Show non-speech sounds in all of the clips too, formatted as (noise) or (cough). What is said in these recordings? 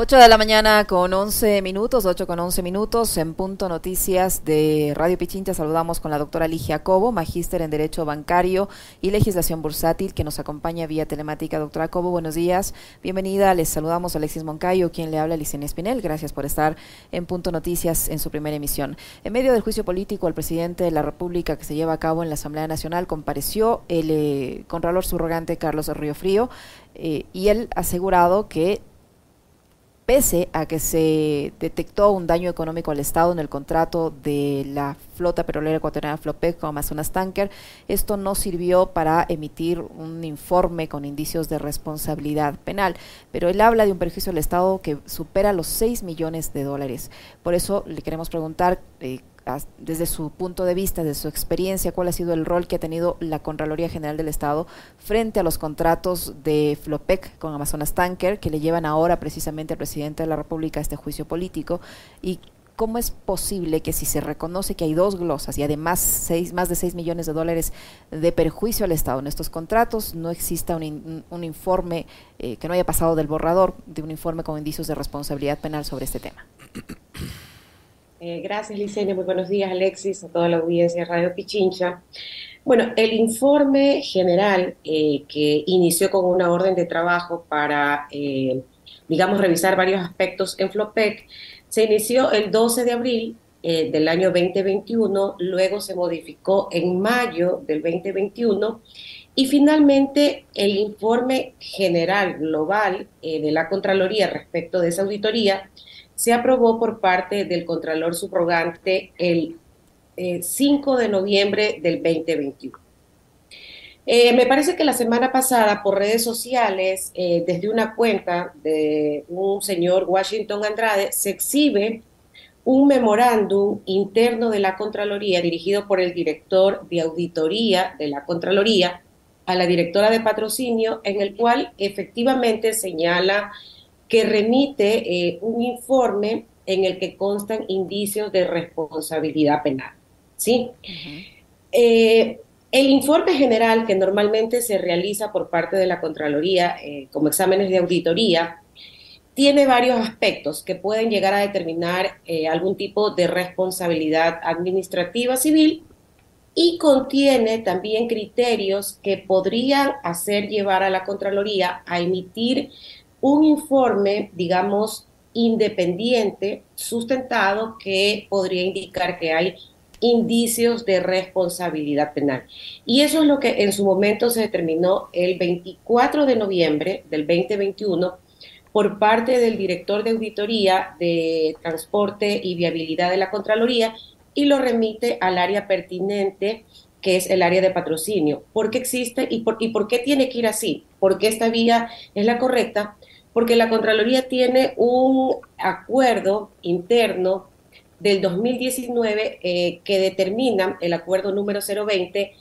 8 de la mañana con 11 minutos, 8 con 11 minutos, en Punto Noticias de Radio Pichincha saludamos con la doctora Ligia Cobo, magíster en Derecho Bancario y Legislación Bursátil, que nos acompaña vía telemática. Doctora Cobo, buenos días, bienvenida, les saludamos a Alexis Moncayo, quien le habla Licenia Espinel, gracias por estar en Punto Noticias en su primera emisión. En medio del juicio político al presidente de la República que se lleva a cabo en la Asamblea Nacional, compareció el eh, contralor subrogante Carlos Río Frío, eh, y él asegurado que pese a que se detectó un daño económico al Estado en el contrato de la flota petrolera ecuatoriana Flopec con Amazonas Tanker, esto no sirvió para emitir un informe con indicios de responsabilidad penal, pero él habla de un perjuicio al Estado que supera los 6 millones de dólares. Por eso le queremos preguntar eh, desde su punto de vista, desde su experiencia, cuál ha sido el rol que ha tenido la Contraloría General del Estado frente a los contratos de Flopec con Amazonas Tanker, que le llevan ahora precisamente al presidente de la República este juicio político, y cómo es posible que si se reconoce que hay dos glosas y además seis, más de 6 millones de dólares de perjuicio al Estado en estos contratos, no exista un, informe eh, que no haya pasado del borrador de un informe con indicios de responsabilidad penal sobre este tema. Eh, gracias, Licenia. Muy buenos días, Alexis, a toda la audiencia de Radio Pichincha. Bueno, el informe general eh, que inició con una orden de trabajo para, eh, digamos, revisar varios aspectos en Flopec, se inició el 12 de abril del año 2021, luego se modificó en mayo del 2021 y finalmente el informe general global de la Contraloría respecto de esa auditoría se aprobó por parte del Contralor Subrogante el 5 eh, de noviembre del 2021. Eh, me parece que la semana pasada por redes sociales, eh, desde una cuenta de un señor Washington Andrade, se exhibe un memorándum interno de la Contraloría dirigido por el director de auditoría de la Contraloría a la directora de patrocinio, en el cual efectivamente señala que remite eh, un informe en el que constan indicios de responsabilidad penal. ¿sí? Eh, el informe general que normalmente se realiza por parte de la Contraloría eh, como exámenes de auditoría tiene varios aspectos que pueden llegar a determinar algún tipo de responsabilidad administrativa civil y contiene también criterios que podrían hacer llevar a la Contraloría a emitir un informe, digamos, independiente, sustentado, que podría indicar que hay indicios de responsabilidad penal. Y eso es lo que en su momento se determinó el 24 de noviembre del 2021 por parte del director de auditoría de transporte y viabilidad de la Contraloría y lo remite al área pertinente que es el área de patrocinio. ¿Por qué existe y por, y por qué tiene que ir así? ¿Por qué esta vía es la correcta? Porque la Contraloría tiene un acuerdo interno del 2019 eh, que determina el acuerdo número 020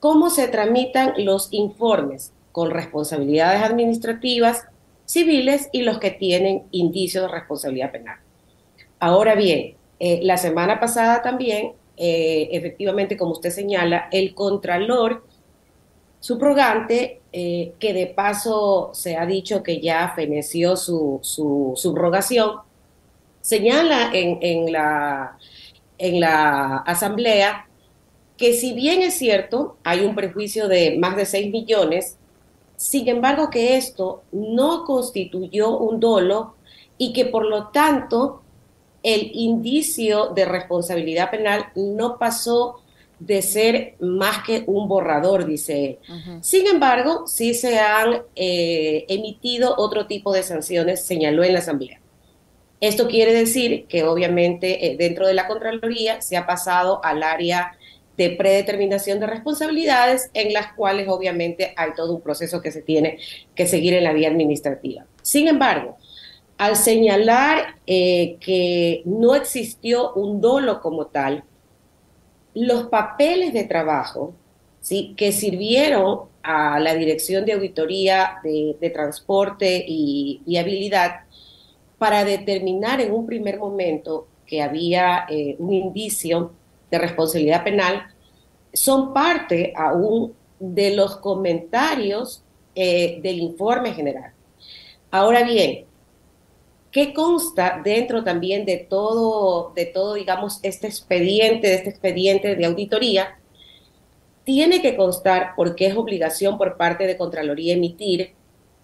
cómo se tramitan los informes con responsabilidades administrativas, civiles y los que tienen indicios de responsabilidad penal. Ahora bien, eh, la semana pasada también, eh, efectivamente, como usted señala, el Contralor subrogante, eh, que de paso se ha dicho que ya feneció su, subrogación, señala en, la, en la asamblea que si bien es cierto, hay un prejuicio de más de 6 millones, sin embargo que esto no constituyó un dolo y que por lo tanto el indicio de responsabilidad penal no pasó de ser más que un borrador, dice él. Sin embargo, sí se han eh, emitido otro tipo de sanciones, señaló en la Asamblea. Esto quiere decir que obviamente eh, dentro de la Contraloría se ha pasado al área de predeterminación de responsabilidades en las cuales obviamente hay todo un proceso que se tiene que seguir en la vía administrativa. Sin embargo, al señalar eh, que no existió un dolo como tal, los papeles de trabajo ¿sí? que sirvieron a la Dirección de Auditoría de, Transporte y, Habilidad para determinar en un primer momento que había eh, un indicio de responsabilidad penal, son parte aún de los comentarios eh, del informe general. Ahora bien, ¿Qué consta dentro también de todo, de todo, digamos, este expediente, de este expediente de auditoría? Tiene que constar, porque es obligación por parte de Contraloría emitir,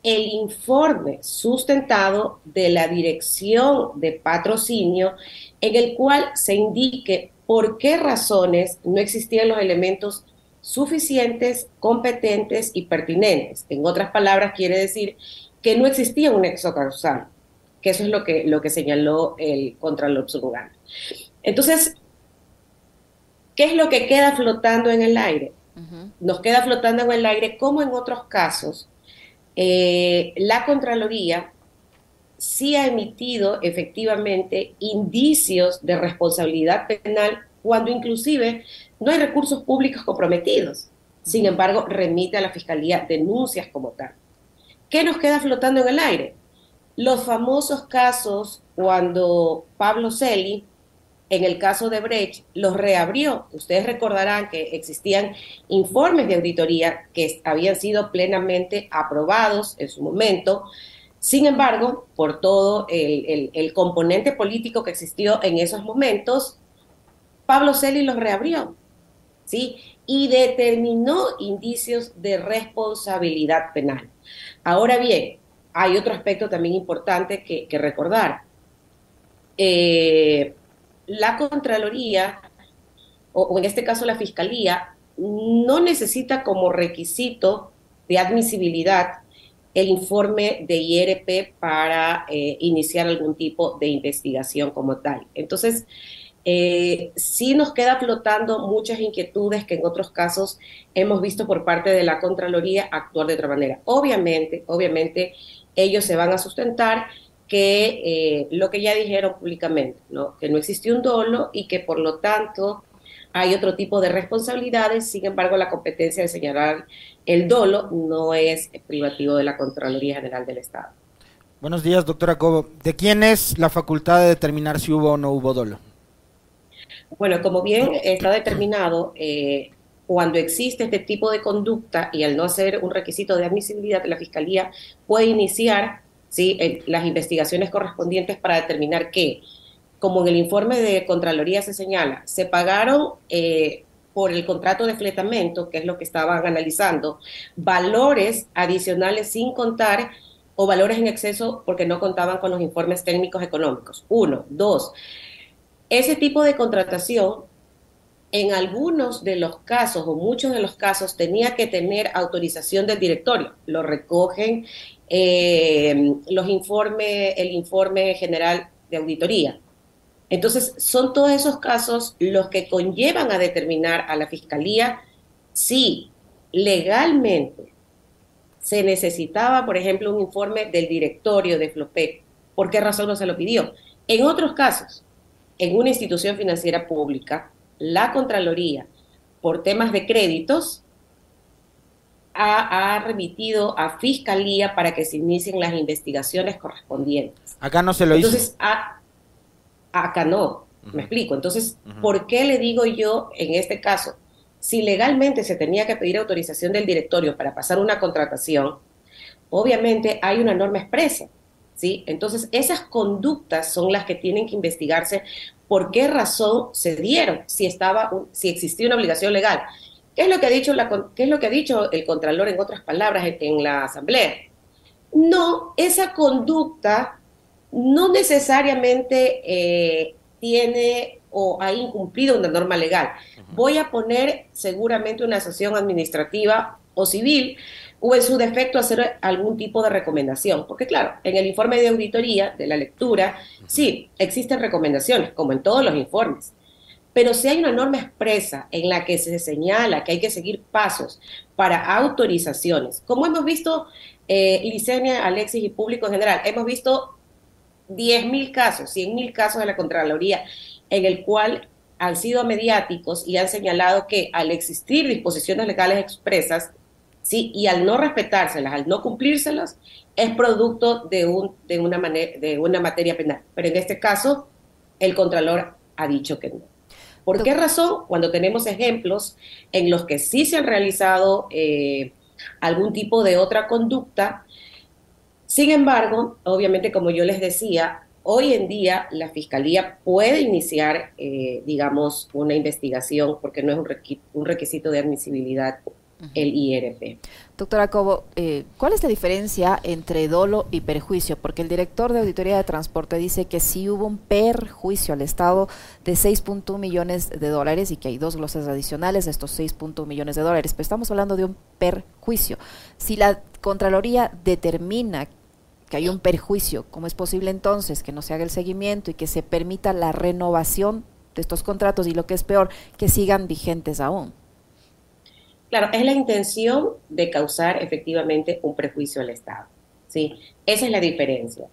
el informe sustentado de la dirección de patrocinio en el cual se indique por qué razones no existían los elementos suficientes, competentes y pertinentes. En otras palabras, quiere decir que no existía un nexo causal que eso es lo que, lo que señaló el Contralor Subrogante. Entonces, ¿qué es lo que queda flotando en el aire? Nos queda flotando en el aire, como en otros casos, eh, la Contraloría sí ha emitido efectivamente indicios de responsabilidad penal cuando inclusive no hay recursos públicos comprometidos. Sin embargo, remite a la Fiscalía denuncias como tal. ¿Qué nos queda flotando en el aire? Los famosos casos cuando Pablo Celi, en el caso de Brecht, los reabrió. Ustedes recordarán que existían informes de auditoría que habían sido plenamente aprobados en su momento. Sin embargo, por todo el, componente político que existió en esos momentos, Pablo Celi los reabrió. ¿sí? Y determinó indicios de responsabilidad penal. Ahora bien, hay otro aspecto también importante que, recordar. Eh, la Contraloría, o, en este caso la Fiscalía, no necesita como requisito de admisibilidad el informe de IRP para eh, iniciar algún tipo de investigación como tal. Entonces, eh, sí nos queda flotando muchas inquietudes que en otros casos hemos visto por parte de la Contraloría actuar de otra manera. Obviamente, obviamente, ellos se van a sustentar que eh, lo que ya dijeron públicamente, ¿no? que no existe un dolo y que por lo tanto hay otro tipo de responsabilidades, sin embargo la competencia de señalar el dolo no es privativo de la Contraloría General del Estado. Buenos días, doctora Cobo. ¿De quién es la facultad de determinar si hubo o no hubo dolo? Bueno, como bien está determinado, eh, cuando existe este tipo de conducta y al no hacer un requisito de admisibilidad, la Fiscalía puede iniciar ¿sí? las investigaciones correspondientes para determinar que, como en el informe de Contraloría se señala, se pagaron eh, por el contrato de fletamento, que es lo que estaban analizando, valores adicionales sin contar o valores en exceso porque no contaban con los informes técnicos económicos. Uno. Dos. Ese tipo de contratación en algunos de los casos o muchos de los casos tenía que tener autorización del directorio. Lo recogen eh, los informes, el informe general de auditoría. Entonces, son todos esos casos los que conllevan a determinar a la fiscalía si legalmente se necesitaba, por ejemplo, un informe del directorio de FLOPEC. ¿Por qué razón no se lo pidió? En otros casos, en una institución financiera pública, la Contraloría, por temas de créditos, ha, remitido a Fiscalía para que se inicien las investigaciones correspondientes. Acá no se lo Entonces, acá no, me explico. Entonces, ¿por qué le digo yo en este caso? Si legalmente se tenía que pedir autorización del directorio para pasar una contratación, obviamente hay una norma expresa. ¿Sí? Entonces, esas conductas son las que tienen que investigarse por qué razón se dieron, si, estaba, si existía una obligación legal. ¿Qué es lo que ha dicho, la, qué es lo que ha dicho el Contralor en otras palabras en, la Asamblea? No, esa conducta no necesariamente eh, tiene o ha incumplido una norma legal. Voy a poner seguramente una sanción administrativa o civil o en su defecto hacer algún tipo de recomendación. Porque claro, en el informe de auditoría, de la lectura, sí, existen recomendaciones, como en todos los informes. Pero si hay una norma expresa en la que se señala que hay que seguir pasos para autorizaciones, como hemos visto, eh, Licenia, Alexis y público en general, hemos visto 10.000 casos, 100.000 casos de la Contraloría en el cual han sido mediáticos y han señalado que al existir disposiciones legales expresas, ¿sí? Y al no respetárselas, al no cumplírselas, es producto de, un, de, una de una materia penal. Pero en este caso, el Contralor ha dicho que no. ¿Por qué razón? Cuando tenemos ejemplos en los que sí se han realizado eh, algún tipo de otra conducta, Sin embargo, obviamente, como yo les decía, hoy en día la Fiscalía puede iniciar, eh, digamos, una investigación porque no es un requisito de admisibilidad el IRP. Doctora Cobo, eh, ¿cuál es la diferencia entre dolo y perjuicio? Porque el director de Auditoría de Transporte dice que sí hubo un perjuicio al Estado de 6.1 millones de dólares y que hay dos glosas adicionales de estos 6.1 millones de dólares, pero estamos hablando de un perjuicio. Si la Contraloría determina que hay un perjuicio, ¿cómo es posible entonces que no se haga el seguimiento y que se permita la renovación de estos contratos y lo que es peor, que sigan vigentes aún? Claro, es la intención de causar efectivamente un prejuicio al Estado. ¿sí? Esa es la diferencia.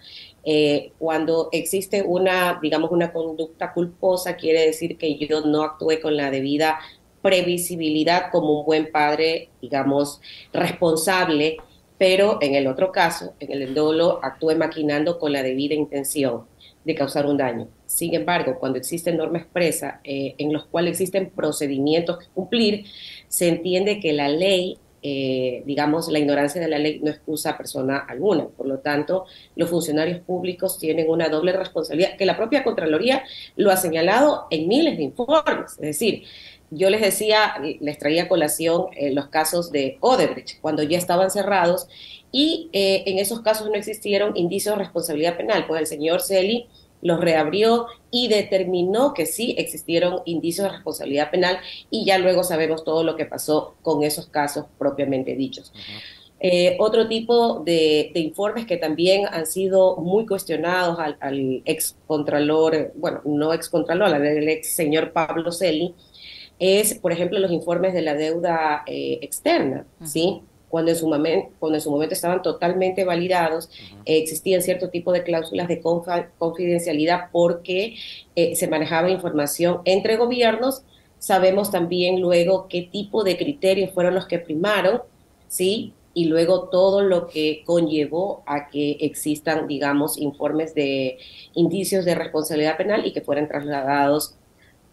Eh, cuando existe una, digamos, una conducta culposa, quiere decir que yo no actué con la debida previsibilidad como un buen padre, digamos, responsable, pero en el otro caso, en el dolo, actué maquinando con la debida intención de causar un daño. Sin embargo, cuando existe norma expresa eh, en los cuales existen procedimientos que cumplir, se entiende que la ley, eh, digamos, la ignorancia de la ley no excusa a persona alguna. Por lo tanto, los funcionarios públicos tienen una doble responsabilidad, que la propia Contraloría lo ha señalado en miles de informes. Es decir, yo les decía, les traía colación eh, los casos de Odebrecht, cuando ya estaban cerrados y eh, en esos casos no existieron indicios de responsabilidad penal, pues el señor Celi los reabrió y determinó que sí existieron indicios de responsabilidad penal y ya luego sabemos todo lo que pasó con esos casos propiamente dichos. Eh, otro tipo de, informes que también han sido muy cuestionados al, ex contralor, bueno, no ex contralor, al ex señor Pablo Celi, es, por ejemplo, los informes de la deuda eh, externa, ¿sí? cuando en su, momento, cuando en su momento estaban totalmente validados, eh, existían cierto tipo de cláusulas de confidencialidad porque eh, se manejaba información entre gobiernos. Sabemos también luego qué tipo de criterios fueron los que primaron, ¿sí? Y luego todo lo que conllevó a que existan, digamos, informes de indicios de responsabilidad penal y que fueran trasladados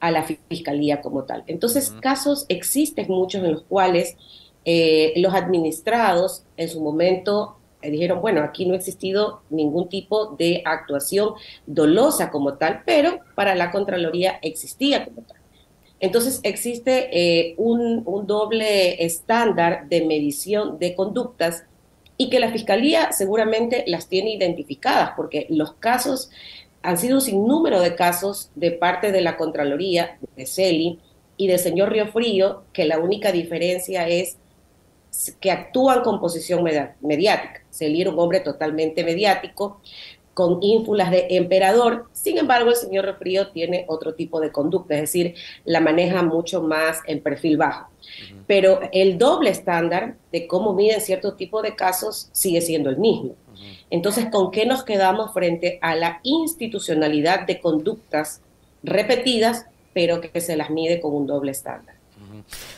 a la fiscalía como tal. Entonces, casos existen muchos en los cuales eh, los administrados en su momento eh, dijeron, bueno, aquí no ha existido ningún tipo de actuación dolosa como tal, pero para la Contraloría existía como tal. Entonces existe eh, un, un, doble estándar de medición de conductas y que la Fiscalía seguramente las tiene identificadas, porque los casos, han sido un sinnúmero de casos de parte de la Contraloría, de CELI y del señor Río Frío, que la única diferencia es que actúan con posición mediática. Celir un hombre totalmente mediático, con ínfulas de emperador. Sin embargo, el señor Refrío tiene otro tipo de conducta, es decir, la maneja mucho más en perfil bajo. Pero el doble estándar de cómo miden cierto tipo de casos sigue siendo el mismo. Entonces, ¿con qué nos quedamos frente a la institucionalidad de conductas repetidas, pero que se las mide con un doble estándar?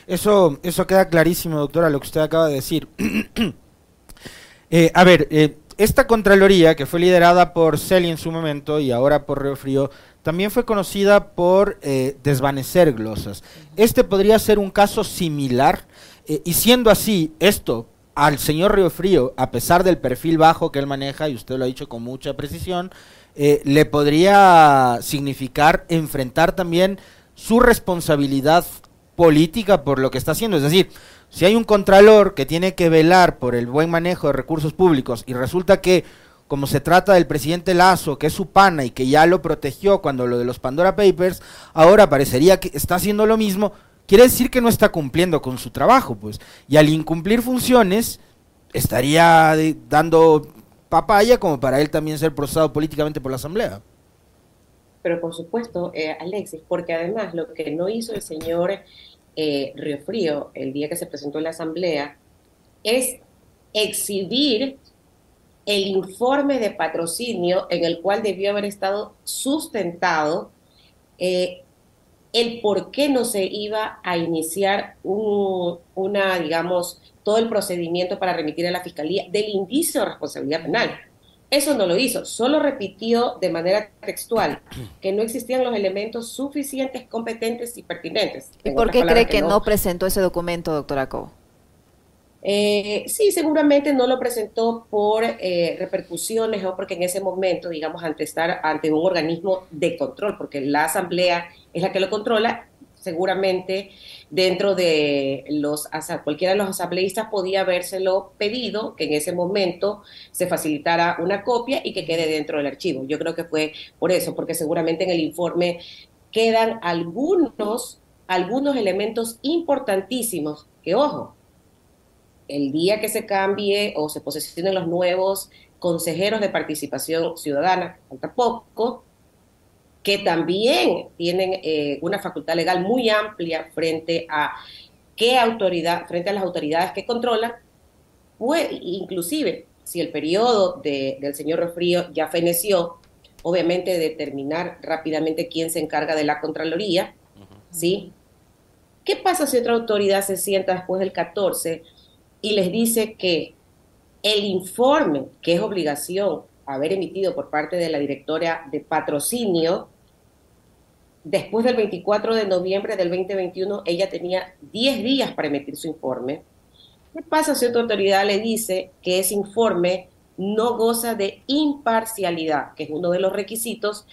Eso, eso queda clarísimo, doctora, lo que usted acaba de decir. (clears throat) Eh, a ver, eh, esta Contraloría, que fue liderada por Celi en su momento y ahora por Río Frío, también fue conocida por eh, desvanecer glosas. Este podría ser un caso similar, y siendo así, esto al señor Río Frío, a pesar del perfil bajo que él maneja, y usted lo ha dicho con mucha precisión, le podría significar enfrentar también su responsabilidad política por lo que está haciendo. Es decir, si hay un contralor que tiene que velar por el buen manejo de recursos públicos y resulta que, como se trata del presidente Lazo, que es su pana y que ya lo protegió cuando lo de los Pandora Papers, ahora parecería que está haciendo lo mismo, quiere decir que no está cumpliendo con su trabajo, pues. Y al incumplir funciones, estaría dando papaya como para él también ser procesado políticamente por la Asamblea. Pero por supuesto, eh, Alexis, porque además lo que no hizo el señor eh, Río Frío el día que se presentó en la Asamblea es exhibir el informe de patrocinio en el cual debió haber estado sustentado eh, el por qué no se iba a iniciar una, digamos, todo el procedimiento para remitir a la Fiscalía del indicio de responsabilidad penal. Eso no lo hizo, solo repitió de manera textual que no existían los elementos suficientes, competentes y pertinentes. ¿Y por qué cree que, no... presentó ese documento, doctora Co? Eh, sí, seguramente no lo presentó por eh, repercusiones o porque en ese momento, digamos, ante estar ante un organismo de control, porque la asamblea es la que lo controla, seguramente dentro de los cualquiera de los asambleístas podía habérselo pedido que en ese momento se facilitara una copia y que quede dentro del archivo. Yo creo que fue por eso, porque seguramente en el informe quedan algunos algunos elementos importantísimos que ojo, el día que se cambie o se posesionen los nuevos consejeros de participación ciudadana, falta poco, que también tienen eh, una facultad legal muy amplia frente a qué autoridad, frente a las autoridades que controlan, pues, inclusive si el periodo del señor Refrío ya feneció, obviamente determinar rápidamente quién se encarga de la Contraloría, ¿sí? ¿Qué pasa si otra autoridad se sienta después del 14 y les dice que el informe, que es obligación haber emitido por parte de la directora de patrocinio, después del 24 de noviembre del 2021, ella tenía 10 días para emitir su informe. ¿Qué pasa si otra autoridad le dice que ese informe no goza de imparcialidad, que es uno de los requisitos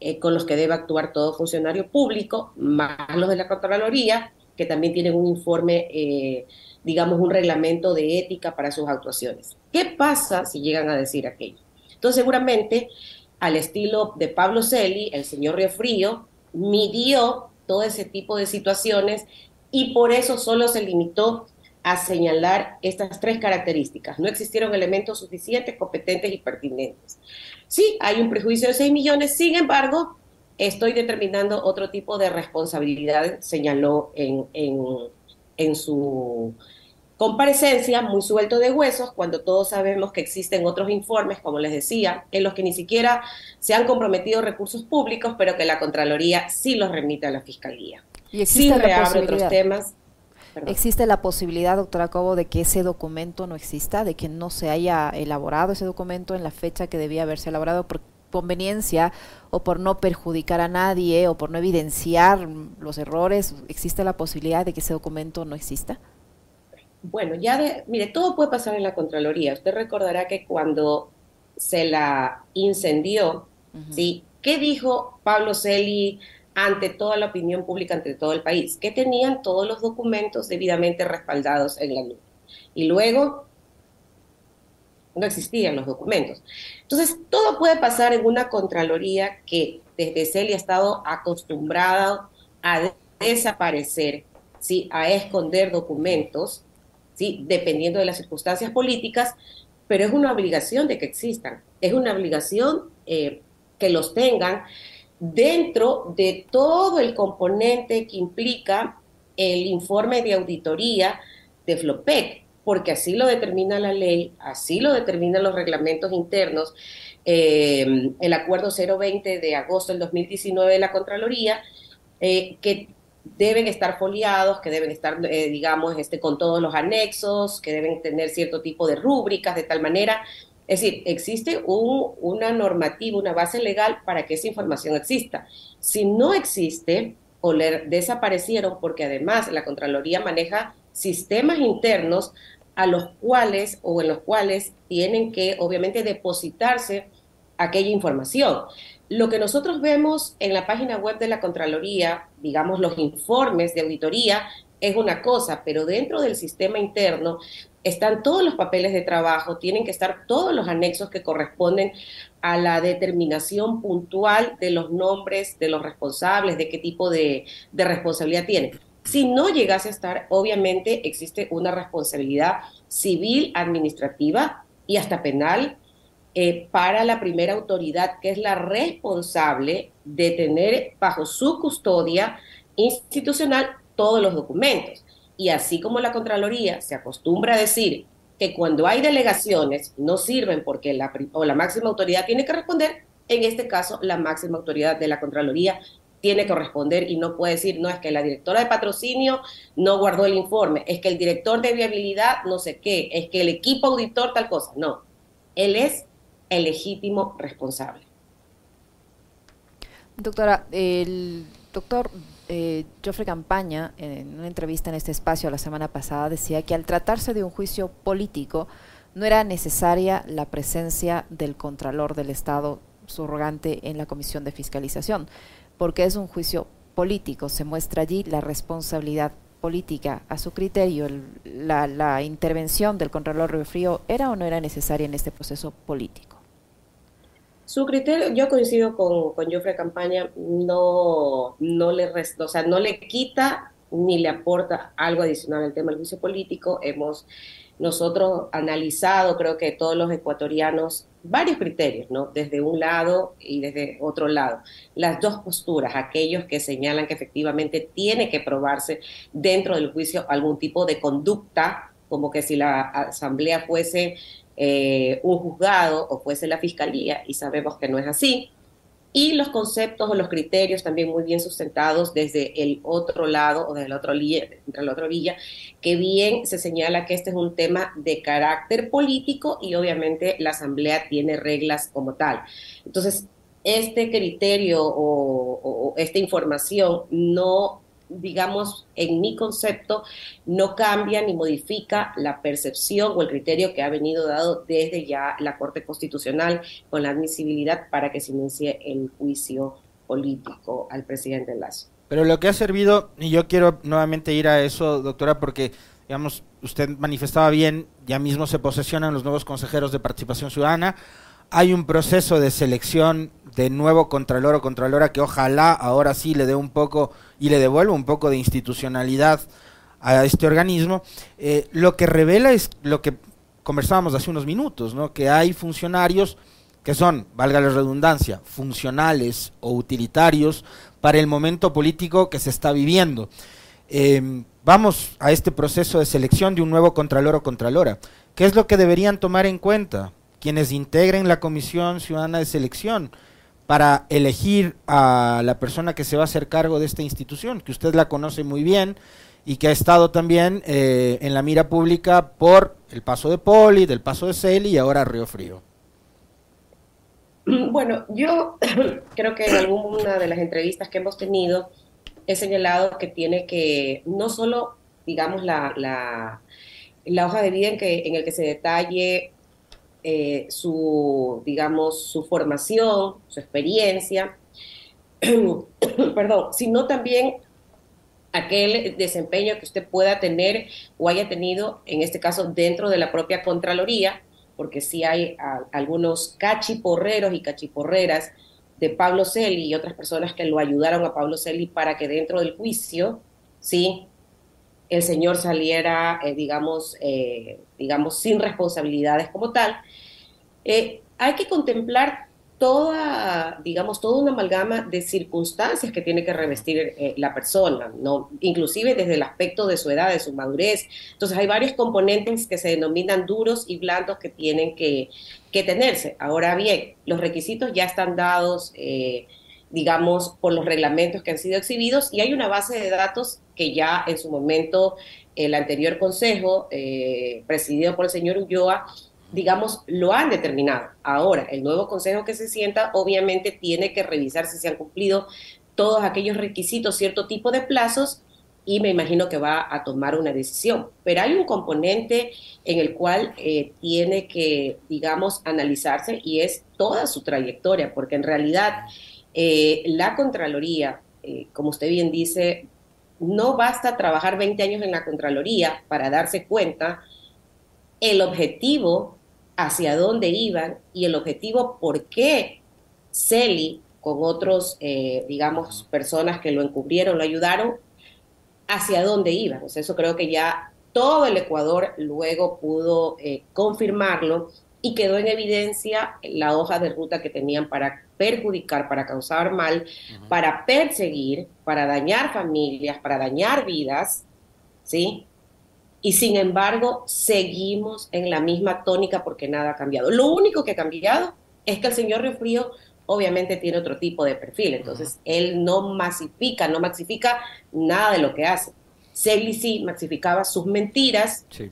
eh, con los que debe actuar todo funcionario público, más los de la Contraloría, que también tienen un informe, eh, digamos, un reglamento de ética para sus actuaciones? ¿Qué pasa si llegan a decir aquello? Entonces, seguramente, al estilo de Pablo Celi, el señor Río Frío, midió todo ese tipo de situaciones y por eso solo se limitó a señalar estas tres características. No existieron elementos suficientes, competentes y pertinentes. Sí, hay un prejuicio de 6 millones, sin embargo, estoy determinando otro tipo de responsabilidad, señaló en, en, en su comparecencia muy suelto de huesos cuando todos sabemos que existen otros informes, como les decía, en los que ni siquiera se han comprometido recursos públicos, pero que la Contraloría sí los remite a la Fiscalía. Y existe la otros temas. ¿Existe la posibilidad, doctora Cobo, de que ese documento no exista, de que no se haya elaborado ese documento en la fecha que debía haberse elaborado por conveniencia o por no perjudicar a nadie o por no evidenciar los errores? ¿Existe la posibilidad de que ese documento no exista? Bueno, ya de, mire, todo puede pasar en la Contraloría. Usted recordará que cuando se la incendió, ¿sí? ¿Qué dijo Pablo Celi ante toda la opinión pública, ante todo el país? Que tenían todos los documentos debidamente respaldados en la nube. Y luego no existían los documentos. Entonces, todo puede pasar en una Contraloría que desde Celi ha estado acostumbrada a desaparecer, ¿sí? a esconder documentos, ¿sí? dependiendo de las circunstancias políticas, pero es una obligación de que existan, es una obligación eh, que los tengan dentro de todo el componente que implica el informe de auditoría de FLOPEC, porque así lo determina la ley, así lo determinan los reglamentos internos, eh, el acuerdo 020 de agosto del 2019 de la Contraloría, eh, que deben estar foliados, que deben estar, eh, digamos, este, con todos los anexos, que deben tener cierto tipo de rúbricas, de tal manera. Es decir, existe una normativa, una base legal para que esa información exista. Si no existe o le desaparecieron, porque además la Contraloría maneja sistemas internos a los cuales o en los cuales tienen que obviamente depositarse aquella información. Lo que nosotros vemos en la página web de la Contraloría, digamos los informes de auditoría, es una cosa, pero dentro del sistema interno están todos los papeles de trabajo, tienen que estar todos los anexos que corresponden a la determinación puntual de los nombres de los responsables, de qué tipo de, responsabilidad tienen. Si no llegase a estar, obviamente existe una responsabilidad civil, administrativa y hasta penal eh, para la primera autoridad, que es la responsable de tener bajo su custodia institucional todos los documentos. Y así como la Contraloría se acostumbra a decir que cuando hay delegaciones no sirven porque la, o la máxima autoridad tiene que responder, en este caso la máxima autoridad de la Contraloría tiene que responder y no puede decir, no, es que la directora de patrocinio no guardó el informe, es que el director de viabilidad no sé qué, es que el equipo auditor tal cosa. No, él es el legítimo responsable. Doctora, el doctor eh, Campaña, en una entrevista en este espacio la semana pasada, decía que al tratarse de un juicio político, no era necesaria la presencia del Contralor del Estado subrogante en la Comisión de Fiscalización, porque es un juicio político, se muestra allí la responsabilidad política. A su criterio, la, intervención del Contralor Río Frío era o no era necesaria en este proceso político. Su criterio, yo coincido con, con Joffre Campaña, no, no, le o sea, no le quita ni le aporta algo adicional al tema del juicio político. Hemos nosotros analizado, creo que todos los ecuatorianos, varios criterios, ¿no? Desde un lado y desde otro lado. Las dos posturas, aquellos que señalan que efectivamente tiene que probarse dentro del juicio algún tipo de conducta, como que si la asamblea fuese eh, un juzgado o fuese la fiscalía, y sabemos que no es así y los conceptos o los criterios también muy bien sustentados desde el otro lado o desde la otra orilla, que bien se señala que este es un tema de carácter político y obviamente la Asamblea tiene reglas como tal. Entonces, este criterio o esta información no digamos, en mi concepto, no cambia ni modifica la percepción o el criterio que ha venido dado desde ya la Corte Constitucional con la admisibilidad para que se inicie el juicio político al presidente Lazo. Pero lo que ha servido, y yo quiero nuevamente ir a eso, doctora, porque, digamos, usted manifestaba bien, ya mismo se posesionan los nuevos consejeros de participación ciudadana, hay un proceso de selección de nuevo contralor o contralora que ojalá ahora sí le dé un poco y le devuelva un poco de institucionalidad a este organismo, eh, lo que revela es lo que conversábamos hace unos minutos, ¿no? que hay funcionarios que son, valga la redundancia, funcionales o utilitarios para el momento político que se está viviendo. Em, vamos a este proceso de selección de un nuevo contralor o contralora. ¿Qué es lo que deberían tomar en cuenta quienes integren la Comisión Ciudadana de Selección? Para elegir a la persona que se va a hacer cargo de esta institución, que usted la conoce muy bien y que ha estado también eh, en la mira pública por el paso de Poli, del paso de Celi y ahora Río Frío. Bueno, yo (clears throat) creo que en alguna de las entrevistas que hemos tenido he señalado que tiene que no solo, digamos, la, la, la hoja de vida en, que, en el que se detalle eh, su, digamos, su formación, su experiencia, (clears throat) perdón, sino también aquel desempeño que usted pueda tener o haya tenido, en este caso, dentro de la propia Contraloría, porque sí hay algunos cachiporreros y cachiporreras de Pablo Celi y otras personas que lo ayudaron a Pablo Celi para que dentro del juicio, sí, el señor saliera, eh, digamos, eh, digamos, sin responsabilidades como tal. Eh, hay que contemplar toda, digamos, toda una amalgama de circunstancias que tiene que revestir la persona, ¿no? Inclusive desde el aspecto de su edad, de su madurez. Entonces hay varios componentes que se denominan duros y blandos que tienen que, que tenerse. Ahora bien, los requisitos ya están dados, digamos, por los reglamentos que han sido exhibidos y hay una base de datos que ya en su momento el anterior consejo, eh, presidido por el señor Ulloa, digamos, lo han determinado. Ahora, el nuevo consejo que se sienta obviamente tiene que revisar si se han cumplido todos aquellos requisitos, cierto tipo de plazos, y me imagino que va a tomar una decisión. Pero hay un componente en el cual eh, tiene que, digamos, analizarse y es toda su trayectoria, porque en realidad eh, la Contraloría, como usted bien dice, no basta trabajar 20 años en la Contraloría para darse cuenta el objetivo hacia dónde iban y el objetivo por qué Celi, con otros, eh, digamos, personas que lo encubrieron, lo ayudaron, hacia dónde iban. Eso creo que ya todo el Ecuador luego pudo eh, confirmarlo y quedó en evidencia la hoja de ruta que tenían para perjudicar, para causar mal, para perseguir, para dañar familias, para dañar vidas, ¿sí? Y sin embargo, seguimos en la misma tónica porque nada ha cambiado. Lo único que ha cambiado es que el señor Río Frío obviamente tiene otro tipo de perfil, entonces él no masifica, no maxifica nada de lo que hace. Celi sí maxificaba sus mentiras, ¿sí?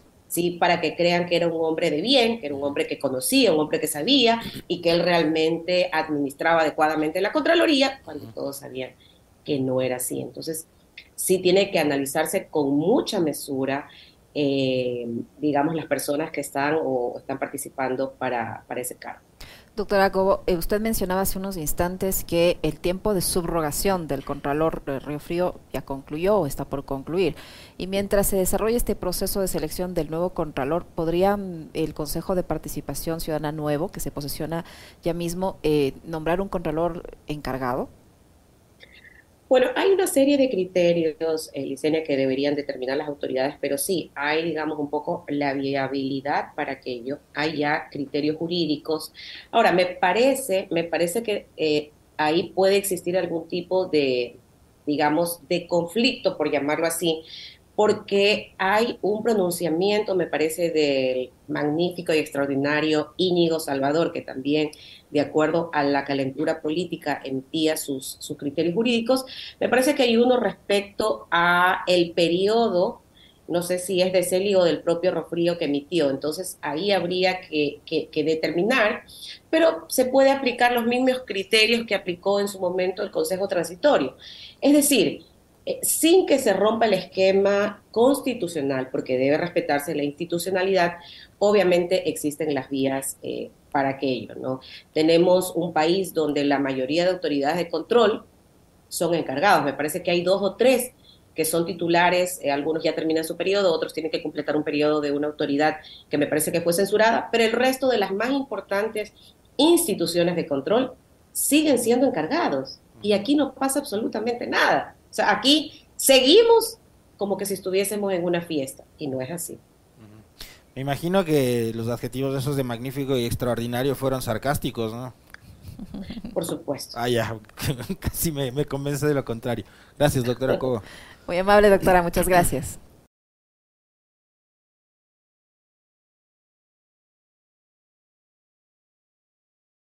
Para que crean que era un hombre de bien, que era un hombre que conocía, un hombre que sabía y que él realmente administraba adecuadamente la Contraloría, cuando todos sabían que no era así. Entonces, sí tiene que analizarse con mucha mesura, eh, digamos, las personas que están o están participando para, para ese cargo. Doctora Cobo, eh, usted mencionaba hace unos instantes que el tiempo de subrogación del Contralor de Río Frío ya concluyó o está por concluir. Y mientras se desarrolla este proceso de selección del nuevo Contralor, ¿podría mm, el Consejo de Participación Ciudadana nuevo, que se posesiona ya mismo, eh, nombrar un Contralor encargado? Bueno, hay una serie de criterios, eh, que deberían determinar las autoridades, pero sí, hay, digamos, un poco la viabilidad para aquello. Hay ya criterios jurídicos. Ahora, me parece, me parece que eh, ahí puede existir algún tipo de, digamos, de conflicto, por llamarlo así, porque hay un pronunciamiento, me parece, del magnífico y extraordinario Íñigo Salvador, que también, de acuerdo a la calentura política, emitía sus, sus criterios jurídicos. Me parece que hay uno respecto a el periodo, no sé si es de Celi o del propio Rofrío que emitió, entonces ahí habría que, que determinar, pero se puede aplicar los mismos criterios que aplicó en su momento el Consejo Transitorio. Es decir, eh, sin que se rompa el esquema constitucional, porque debe respetarse la institucionalidad, obviamente existen las vías eh, para aquello. ¿no? Tenemos un país donde la mayoría de autoridades de control son encargados. Me parece que hay dos o tres que son titulares, eh, algunos ya terminan su periodo, otros tienen que completar un periodo de una autoridad que me parece que fue censurada, pero el resto de las más importantes instituciones de control siguen siendo encargados. Y aquí no pasa absolutamente nada. O sea, aquí seguimos como que si estuviésemos en una fiesta y no es así. Me imagino que los adjetivos esos de magnífico y extraordinario fueron sarcásticos, ¿no? Por supuesto. Ah, ya, (laughs) casi me, me convence de lo contrario. Gracias, doctora Cobo. Muy amable, doctora, muchas gracias.